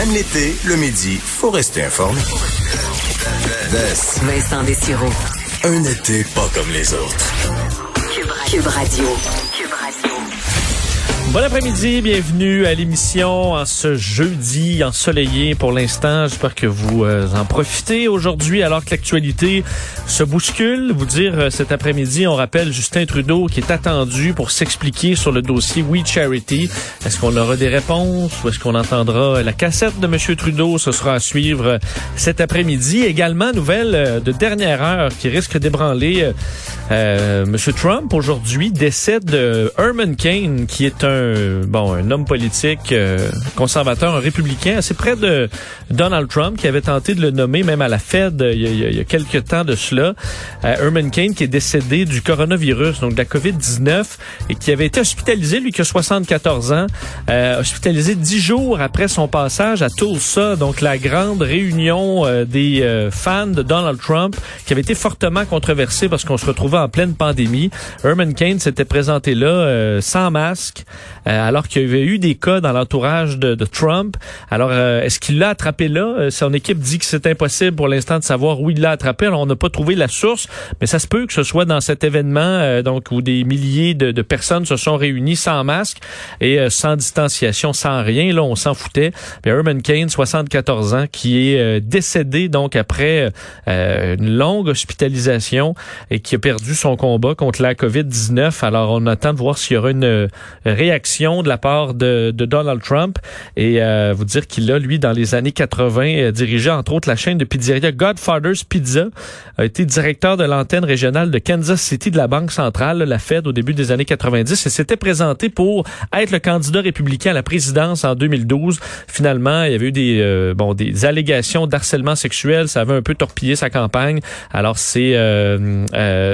Même l'été, le midi, faut rester informé. Vincent Desiro. Un été pas comme les autres. Cube Radio. Bon après-midi, bienvenue à l'émission en ce jeudi ensoleillé pour l'instant. J'espère que vous euh, en profitez aujourd'hui alors que l'actualité se bouscule. Vous dire euh, cet après-midi, on rappelle Justin Trudeau qui est attendu pour s'expliquer sur le dossier We Charity. Est-ce qu'on aura des réponses ou est-ce qu'on entendra la cassette de M. Trudeau? Ce sera à suivre euh, cet après-midi. Également, nouvelle de dernière heure qui risque d'ébranler M. Trump aujourd'hui décède de Herman Cain qui est un bon, un homme politique euh, conservateur, un républicain, assez près de Donald Trump, qui avait tenté de le nommer même à la Fed euh, il y a, il y a quelques temps de cela. Euh, Herman Cain, qui est décédé du coronavirus, donc de la COVID-19, et qui avait été hospitalisé, lui qui a 74 ans, hospitalisé dix jours après son passage à Tulsa, donc la grande réunion des fans de Donald Trump, qui avait été fortement controversée parce qu'on se retrouvait en pleine pandémie. Herman Cain s'était présenté là sans masque. Euh, alors qu'il y avait eu des cas dans l'entourage de, de, Trump. Alors, euh, est-ce qu'il l'a attrapé là? Euh, son équipe dit que c'est impossible pour l'instant de savoir où il l'a attrapé. Alors, on n'a pas trouvé la source, mais ça se peut que ce soit dans cet événement donc où des milliers de, de, personnes se sont réunies sans masque et sans distanciation, sans rien. Là, on s'en foutait. Mais Herman Cain, 74 ans, qui est décédé donc après une longue hospitalisation et qui a perdu son combat contre la COVID-19. Alors, on attend de voir s'il y aura une réaction de la part de, Donald Trump et euh, vous dire qu'il a, lui, dans les années 80, euh, dirigé entre autres la chaîne de pizzeria Godfather's Pizza, a été directeur de l'antenne régionale de Kansas City de la Banque centrale, la Fed, au début des années 90 et s'était présenté pour être le candidat républicain à la présidence en 2012. Finalement, il y avait eu des, euh, bon, des allégations d'harcèlement sexuel, ça avait un peu torpillé sa campagne. Alors, c'est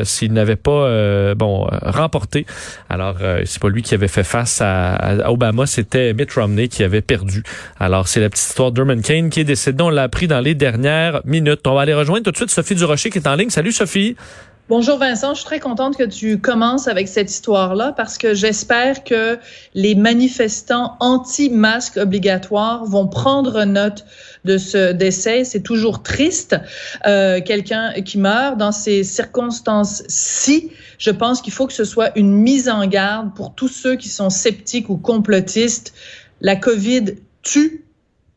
s'il n'avait pas bon remporté, alors c'est pas lui qui avait fait face à Obama, c'était Mitt Romney qui avait perdu. Alors, c'est la petite histoire d'Herman Kane qui est décédé. On l'a appris dans les dernières minutes. On va aller rejoindre tout de suite Sophie Durocher qui est en ligne. Salut Sophie. Bonjour Vincent, je suis très contente que tu commences avec cette histoire-là parce que j'espère que les manifestants anti-masque obligatoire vont prendre note de ce décès. C'est toujours triste, euh, quelqu'un qui meurt dans ces circonstances-ci. Je pense qu'il faut que ce soit une mise en garde pour tous ceux qui sont sceptiques ou complotistes. La COVID tue,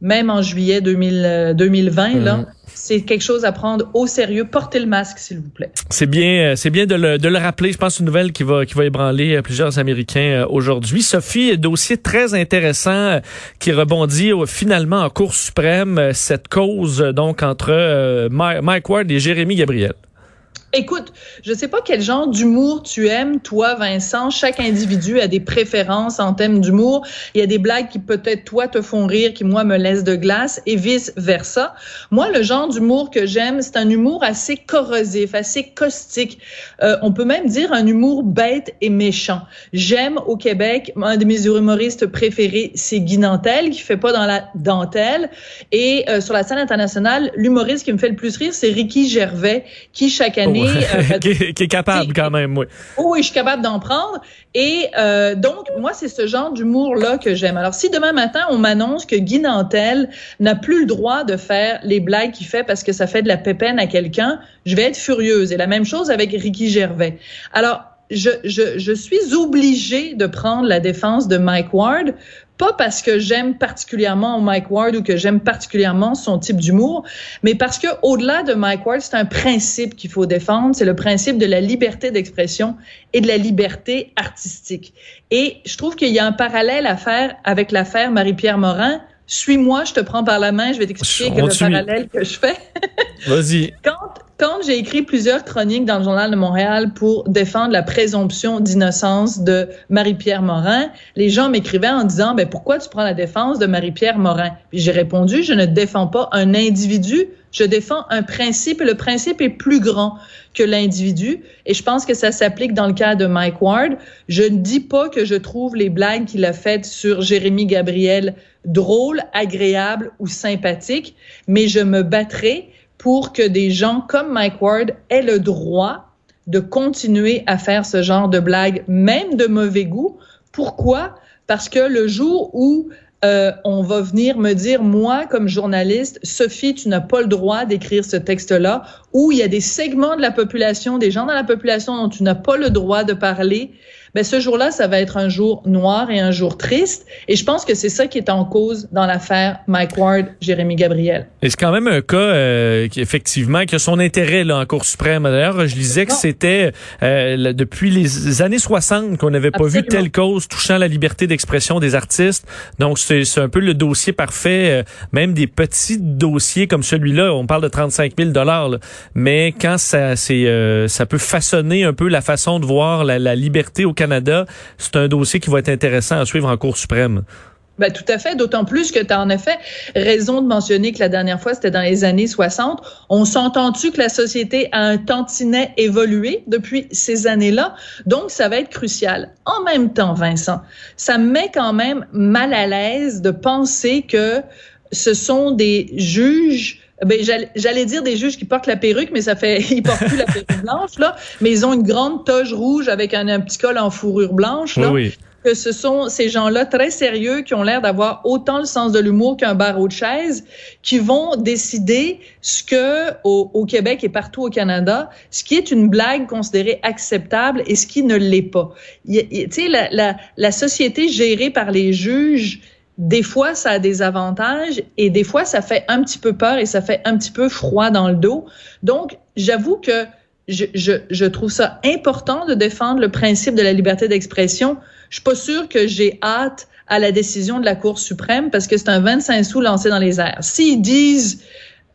même en juillet 2020, là. Mhm c'est quelque chose à prendre au sérieux. Portez le masque, s'il vous plaît. C'est bien, euh, c'est bien de le, de le rappeler. Je pense une nouvelle qui va, qui va ébranler euh, plusieurs Américains euh, aujourd'hui. Sophie, dossier très intéressant qui rebondit finalement en Cour suprême cette cause donc entre Mike Ward et Jérémy Gabriel. Écoute, je sais pas quel genre d'humour tu aimes, toi, Vincent. Chaque individu a des préférences en thème d'humour. Il y a des blagues qui peut-être toi te font rire, qui moi me laissent de glace, et vice versa. Moi, le genre d'humour que j'aime, c'est un humour assez corrosif, assez caustique. Euh, on peut même dire un humour bête et méchant. J'aime au Québec, un de mes humoristes préférés, c'est Guy Nantel, qui fait pas dans la dentelle. Et euh, sur la scène internationale, l'humoriste qui me fait le plus rire, c'est Ricky Gervais, qui chaque année euh, qui, est, capable quand même, oui. oui, je suis capable d'en prendre. Et euh, donc, moi, c'est ce genre d'humour-là que j'aime. Alors, si demain matin, on m'annonce que Guy Nantel n'a plus le droit de faire les blagues qu'il fait parce que ça fait de la pépène à quelqu'un, je vais être furieuse. Et la même chose avec Ricky Gervais. Alors, je, je, je suis obligée de prendre la défense de Mike Ward pas parce que j'aime particulièrement Mike Ward ou que j'aime particulièrement son type d'humour, mais parce que au-delà de Mike Ward, c'est un principe qu'il faut défendre, c'est le principe de la liberté d'expression et de la liberté artistique. Et je trouve qu'il y a un parallèle à faire avec l'affaire Marie-Pierre Morin. Suis-moi, je te prends par la main, je vais t'expliquer le parallèle que je fais. Vas-y. Quand quand j'ai écrit plusieurs chroniques dans le Journal de Montréal pour défendre la présomption d'innocence de Marie-Pierre Morin, les gens m'écrivaient en disant, ben, pourquoi tu prends la défense de Marie-Pierre Morin? J'ai répondu, je ne défends pas un individu, je défends un principe et le principe est plus grand que l'individu. Et je pense que ça s'applique dans le cas de Mike Ward. Je ne dis pas que je trouve les blagues qu'il a faites sur Jérémy Gabriel drôles, agréables ou sympathiques, mais je me battrai pour que des gens comme Mike Ward aient le droit de continuer à faire ce genre de blagues, même de mauvais goût. Pourquoi? Parce que le jour où euh, on va venir me dire, moi, comme journaliste, Sophie, tu n'as pas le droit d'écrire ce texte-là, ou il y a des segments de la population, des gens dans la population dont tu n'as pas le droit de parler ben ce jour-là, ça va être un jour noir et un jour triste. Et je pense que c'est ça qui est en cause dans l'affaire Mike Ward, Jérémy Gabriel. Et c'est quand même un cas euh, qui effectivement qui a son intérêt là en Cour suprême. D'ailleurs, je lisais que c'était euh, depuis les années 60 qu'on n'avait pas vu telle cause touchant la liberté d'expression des artistes. Donc c'est un peu le dossier parfait. Euh, même des petits dossiers comme celui-là, on parle de 35 000 dollars. Mais quand ça c'est euh, ça peut façonner un peu la façon de voir la, la liberté au Canada, c'est un dossier qui va être intéressant à suivre en Cour suprême. Ben, tout à fait, d'autant plus que tu as en effet raison de mentionner que la dernière fois, c'était dans les années 60. On s'entend-tu que la société a un tantinet évolué depuis ces années-là? Donc, ça va être crucial. En même temps, Vincent, ça me met quand même mal à l'aise de penser que ce sont des juges ben, j'allais dire des juges qui portent la perruque, mais ça fait, ils portent plus la perruque blanche, là, mais ils ont une grande toge rouge avec un, un petit col en fourrure blanche, là. Oui, Que ce sont ces gens-là très sérieux qui ont l'air d'avoir autant le sens de l'humour qu'un barreau de chaise, qui vont décider ce que au, au, Québec et partout au Canada, ce qui est une blague considérée acceptable et ce qui ne l'est pas. Tu sais, la, la, la société gérée par les juges des fois, ça a des avantages et des fois, ça fait un petit peu peur et ça fait un petit peu froid dans le dos. Donc, j'avoue que je, je, je, trouve ça important de défendre le principe de la liberté d'expression. Je suis pas sûre que j'ai hâte à la décision de la Cour suprême parce que c'est un 25 sous lancé dans les airs. S'ils disent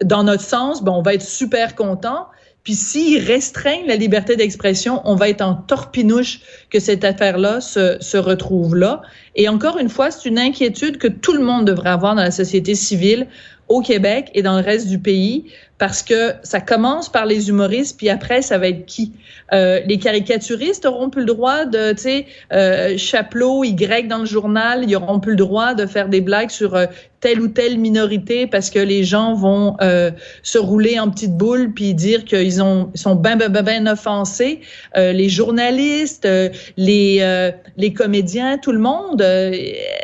dans notre sens, ben, on va être super content. Puis s'ils restreignent la liberté d'expression, on va être en torpinouche que cette affaire-là se, se retrouve là. Et encore une fois, c'est une inquiétude que tout le monde devrait avoir dans la société civile au Québec et dans le reste du pays parce que ça commence par les humoristes, puis après, ça va être qui? Euh, les caricaturistes auront plus le droit de, tu sais, euh, Chapelot, Y dans le journal, ils auront plus le droit de faire des blagues sur euh, telle ou telle minorité parce que les gens vont euh, se rouler en petite boule puis dire qu'ils ont sont ben ben ben, ben offensés. Euh, les journalistes, les les comédiens, tout le monde.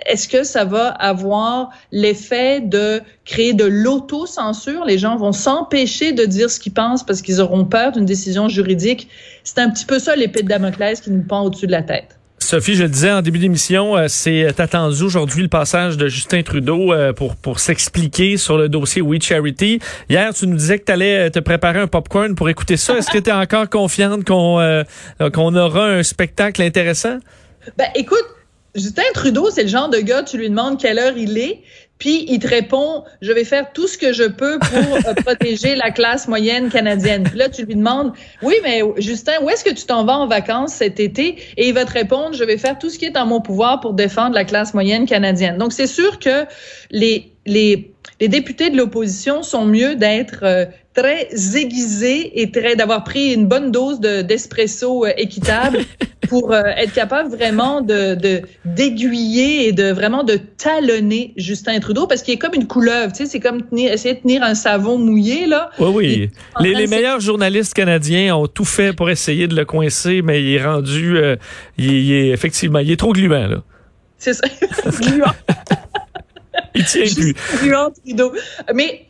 Est-ce que ça va avoir l'effet de créer de l'auto-censure? Les gens vont s'en empêcher de dire ce qu'ils pensent parce qu'ils auront peur d'une décision juridique. C'est un petit peu ça l'épée de Damoclès qui nous pend au-dessus de la tête. Sophie, je le disais en début d'émission, euh, c'est attendu aujourd'hui le passage de Justin Trudeau euh, pour pour s'expliquer sur le dossier We Charity. Hier, tu nous disais que tu allais euh, te préparer un popcorn pour écouter ça. Est-ce que tu es encore confiante qu'on qu'on aura un spectacle intéressant? Ben écoute, Justin Trudeau, c'est le genre de gars, tu lui demandes quelle heure il est, puis il te répond, je vais faire tout ce que je peux pour euh, protéger la classe moyenne canadienne. Puis là, tu lui demandes, oui, mais Justin, où est-ce que tu t'en vas en vacances cet été? Et il va te répondre, je vais faire tout ce qui est en mon pouvoir pour défendre la classe moyenne canadienne. Donc, c'est sûr que les, les, les députés de l'opposition sont mieux d'être euh, très aiguisés et très d'avoir pris une bonne dose de d'espresso euh, équitable pour euh, être capable vraiment de d'aiguiller et de vraiment de talonner Justin Trudeau parce qu'il est comme une couleuvre, tu sais, c'est comme tenir, essayer de tenir un savon mouillé là. Oui oui. Les, les meilleurs journalistes canadiens ont tout fait pour essayer de le coincer, mais il est rendu, il, est effectivement, il est trop gluant là. C'est ça. Il tient plus. Mais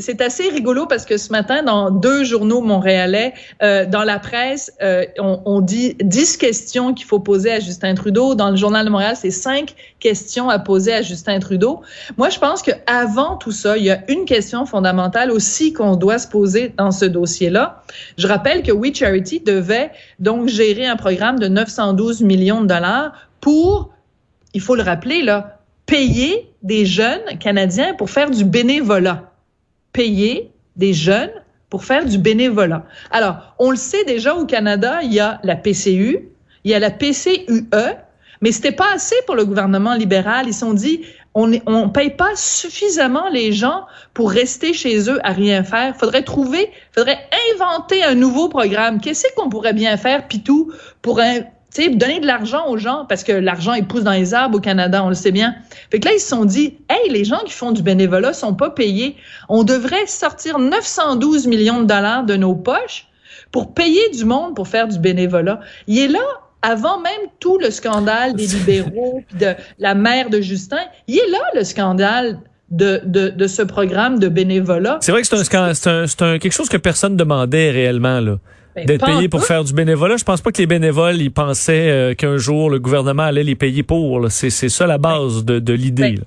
c'est assez rigolo parce que ce matin, dans deux journaux montréalais, euh, dans la presse, euh, on, on, dit dix questions qu'il faut poser à Justin Trudeau. Dans le Journal de Montréal, c'est cinq questions à poser à Justin Trudeau. Moi, je pense que avant tout ça, il y a une question fondamentale aussi qu'on doit se poser dans ce dossier-là. Je rappelle que We Charity devait donc gérer un programme de 912 millions de dollars pour, il faut le rappeler, là, payer des jeunes Canadiens pour faire du bénévolat. Payer des jeunes pour faire du bénévolat. Alors, on le sait déjà au Canada, il y a la PCU, il y a la PCUE, mais c'était pas assez pour le gouvernement libéral. Ils se sont dit, on ne paye pas suffisamment les gens pour rester chez eux à rien faire. Faudrait trouver, faudrait inventer un nouveau programme. Qu'est-ce qu'on pourrait bien faire, Pitou, pour un, tu sais, donner de l'argent aux gens, parce que l'argent, il pousse dans les arbres au Canada, on le sait bien. Fait que là, ils se sont dit, hey, les gens qui font du bénévolat sont pas payés. On devrait sortir 912 millions de dollars de nos poches pour payer du monde pour faire du bénévolat. Il est là avant même tout le scandale des libéraux, puis de la mère de Justin, il est là le scandale de, de, de ce programme de bénévolat. C'est vrai que c'est un, un, c'est un, quelque chose que personne demandait réellement, là. Ben, D'être payé pour faire du bénévolat. Je pense pas que les bénévoles, ils pensaient euh, qu'un jour, le gouvernement allait les payer pour. C'est, c'est ça la base de, de l'idée. Ben.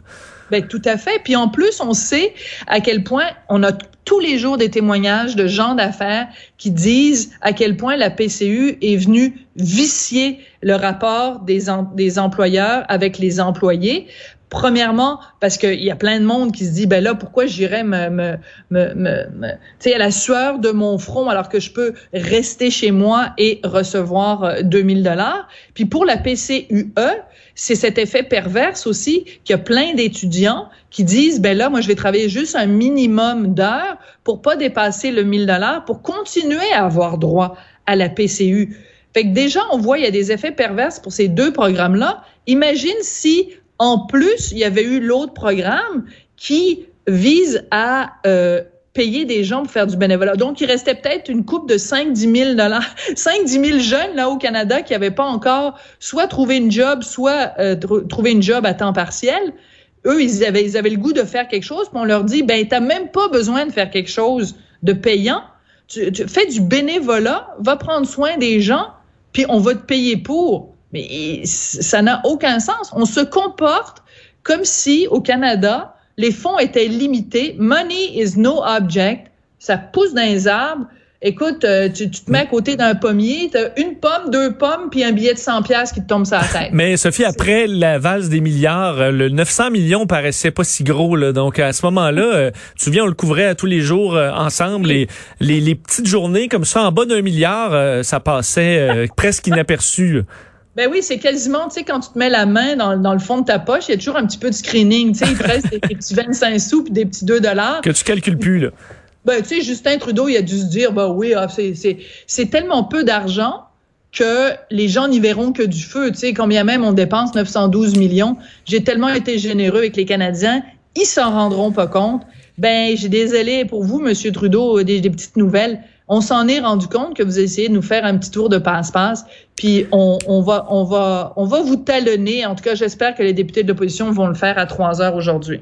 Ben, tout à fait. Puis en plus, on sait à quel point on a tous les jours des témoignages de gens d'affaires qui disent à quel point la PCU est venue vicier le rapport des, des employeurs avec les employés. Premièrement, parce qu'il y a plein de monde qui se dit, ben là, pourquoi j'irais me, à la sueur de mon front alors que je peux rester chez moi et recevoir euh, 2000 dollars. Puis pour la PCUE, c'est cet effet perverse aussi qu'il y a plein d'étudiants qui disent, ben là, moi, je vais travailler juste un minimum d'heures pour pas dépasser le 1000 dollars pour continuer à avoir droit à la PCU. Fait que déjà, on voit, il y a des effets perverses pour ces deux programmes-là. Imagine si, en plus, il y avait eu l'autre programme qui vise à euh, payer des gens pour faire du bénévolat. Donc, il restait peut-être une coupe de 5-10 000 dollars, 5-10 000 jeunes là au Canada qui n'avaient pas encore soit trouvé une job, soit euh, tr- trouvé une job à temps partiel. Eux, ils avaient, ils avaient le goût de faire quelque chose, puis on leur dit, ben, t'as même pas besoin de faire quelque chose de payant. Tu, tu fais du bénévolat, va prendre soin des gens, puis on va te payer pour. Mais ça n'a aucun sens. On se comporte comme si au Canada, les fonds étaient limités. Money is no object. Ça pousse dans les arbres. Écoute, euh, tu, te mets à côté d'un pommier, t'as une pomme, deux pommes, puis un billet de 100 pièces qui te tombe sur la tête. Mais Sophie, après la valse des milliards, euh, le 900 millions paraissait pas si gros. Là. Donc à ce moment-là, euh, tu te souviens, on le couvrait à tous les jours ensemble. Les, petites journées comme ça, en bas d'un milliard, ça passait presque inaperçu. Ben oui, c'est quasiment, tu sais, quand tu te mets la main dans, dans le fond de ta poche, il y a toujours un petit peu de screening. Tu sais, il te reste des, des petits 25 sous puis des petits 2 dollars. Que tu calcules plus. Là. Ben, tu sais, Justin Trudeau, il a dû se dire, ben oui, ah, c'est, tellement peu d'argent que les gens n'y verront que du feu. Tu sais, combien même on dépense 912 millions. J'ai tellement été généreux avec les Canadiens, ils s'en rendront pas compte. Ben, j'ai désolé pour vous, Monsieur Trudeau, des, des petites nouvelles. On s'en est rendu compte que vous essayez de nous faire un petit tour de passe-passe, puis on, on va, on va, on va vous talonner. En tout cas, j'espère que les députés de l'opposition vont le faire à 3 heures aujourd'hui.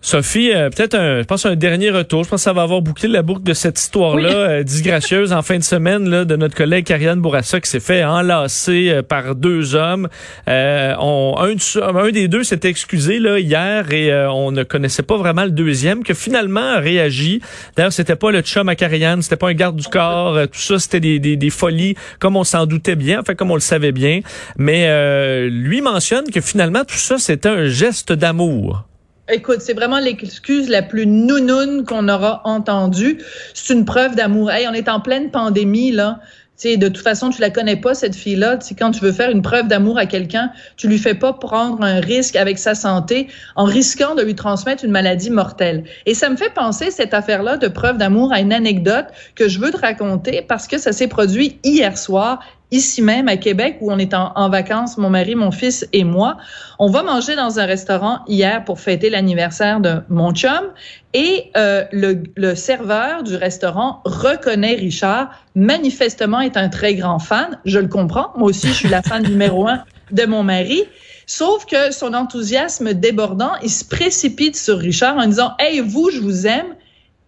Sophie, euh, peut-être un, je pense un dernier retour. Je pense que ça va avoir bouclé la boucle de cette histoire-là, Oui. euh, disgracieuse en fin de semaine là, de notre collègue Karianne Bourassa qui s'est fait enlacer euh, par deux hommes. Euh, on, un, de- un des deux s'était excusé là hier et euh, on ne connaissait pas vraiment le deuxième que finalement a réagi. D'ailleurs, c'était pas le chum à Karianne, c'était pas un garde du corps. euh, tout ça, c'était des, des, des folies comme on s'en doutait bien, enfin comme on le savait bien. Mais euh, lui mentionne que finalement tout ça c'était un geste d'amour. Écoute, c'est vraiment l'excuse la plus nounoune qu'on aura entendue. C'est une preuve d'amour. Hey, on est en pleine pandémie, là. Tu sais, de toute façon, tu la connais pas, cette fille-là. Quand tu veux faire une preuve d'amour à quelqu'un, tu lui fais pas prendre un risque avec sa santé en risquant de lui transmettre une maladie mortelle. Et ça me fait penser, cette affaire-là de preuve d'amour, à une anecdote que je veux te raconter parce que ça s'est produit hier soir ici même à Québec où on est en, vacances, mon mari, mon fils et moi. On va manger dans un restaurant hier pour fêter l'anniversaire de mon chum et euh, le, le serveur du restaurant reconnaît Richard, manifestement est un très grand fan, je le comprends, moi aussi je suis la fan numéro un de mon mari. Sauf que son enthousiasme débordant, il se précipite sur Richard en disant Hey, vous, je vous aime.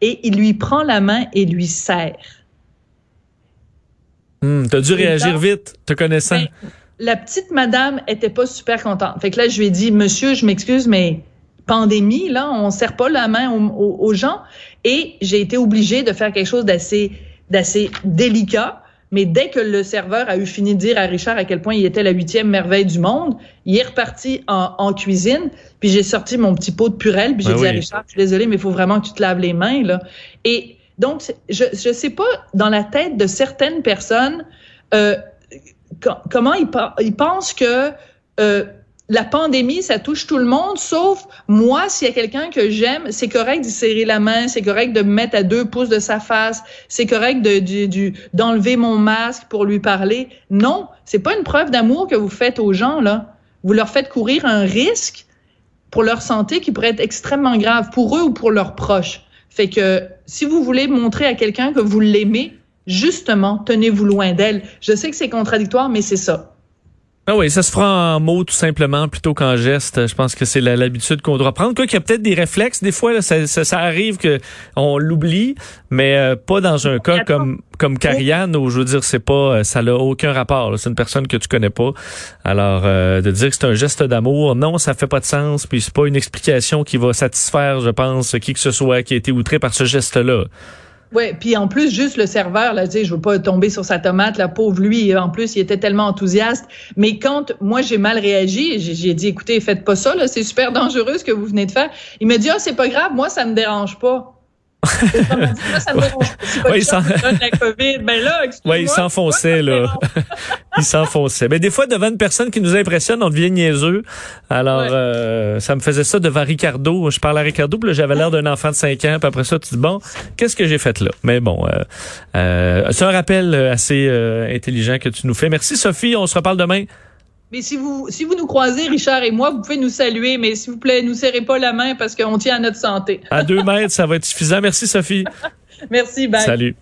Et il lui prend la main et lui serre. Hmm, T'as dû réagir vite, te connaissant. Ben, la petite madame était pas super contente. Fait que là, je lui ai dit, monsieur, je m'excuse, mais pandémie, là, on serre pas la main aux, aux- aux gens. Et j'ai été obligée de faire quelque chose d'assez, d'assez délicat. Mais dès que le serveur a eu fini de dire à Richard à quel point il était la huitième merveille du monde, il est reparti en, en cuisine, puis j'ai sorti mon petit pot de purelle, puis j'ai Ah dit à. Richard, je suis désolée, mais il faut vraiment que tu te laves les mains, là. Et donc, je, je sais pas, dans la tête de certaines personnes, euh, co- comment ils, pensent que euh, la pandémie, ça touche tout le monde, sauf moi, s'il y a quelqu'un que j'aime, c'est correct d'y serrer la main, c'est correct de me mettre à deux pouces de sa face, c'est correct d'enlever mon masque pour lui parler. Non, c'est pas une preuve d'amour que vous faites aux gens, là. Vous leur faites courir un risque pour leur santé qui pourrait être extrêmement grave pour eux ou pour leurs proches. Fait que si vous voulez montrer à quelqu'un que vous l'aimez, justement, tenez-vous loin d'elle. Je sais que c'est contradictoire, mais c'est ça. Ah oui, ça se fera en mots tout simplement plutôt qu'en geste. Je pense que c'est l'habitude qu'on doit prendre. Quoi qu'il y a peut-être des réflexes, des fois ça, ça, arrive que on l'oublie, mais euh, pas dans un cas comme comme Carianne où je veux dire c'est pas euh, ça n'a aucun rapport. C'est une personne que tu connais pas. Alors euh, de dire que c'est un geste d'amour, non, ça fait pas de sens. Puis c'est pas une explication qui va satisfaire, je pense, qui que ce soit qui a été outré par ce geste-là. Ouais, puis en plus juste le serveur là, tu sais, je veux pas tomber sur sa tomate, la pauvre lui, en plus il était tellement enthousiaste, mais quand moi j'ai mal réagi, j'ai dit écoutez, faites pas ça c'est super dangereux ce que vous venez de faire. Il m'a dit ah, c'est pas grave, moi ça me dérange pas. Ça me dérange. Si la COVID, ben là. Ouais, il s'enfonçait, là. Il s'enfonçait. Mais des fois, devant une personne qui nous impressionne, on devient niaiseux. Alors, Ouais. euh, ça me faisait ça devant Ricardo. Je parlais à Ricardo, puis là, j'avais l'air d'un enfant de 5 ans. Puis après ça, tu dis, bon, qu'est-ce que j'ai fait là? Mais bon, euh, euh, c'est un rappel assez euh, intelligent que tu nous fais. Merci, Sophie. On se reparle demain. Mais si vous si vous nous croisez Richard et moi, vous pouvez nous saluer, mais s'il vous plaît, nous serrez pas la main parce qu'on tient à notre santé. À deux mètres, ça va être suffisant. Merci, Sophie. Merci, bye. Salut.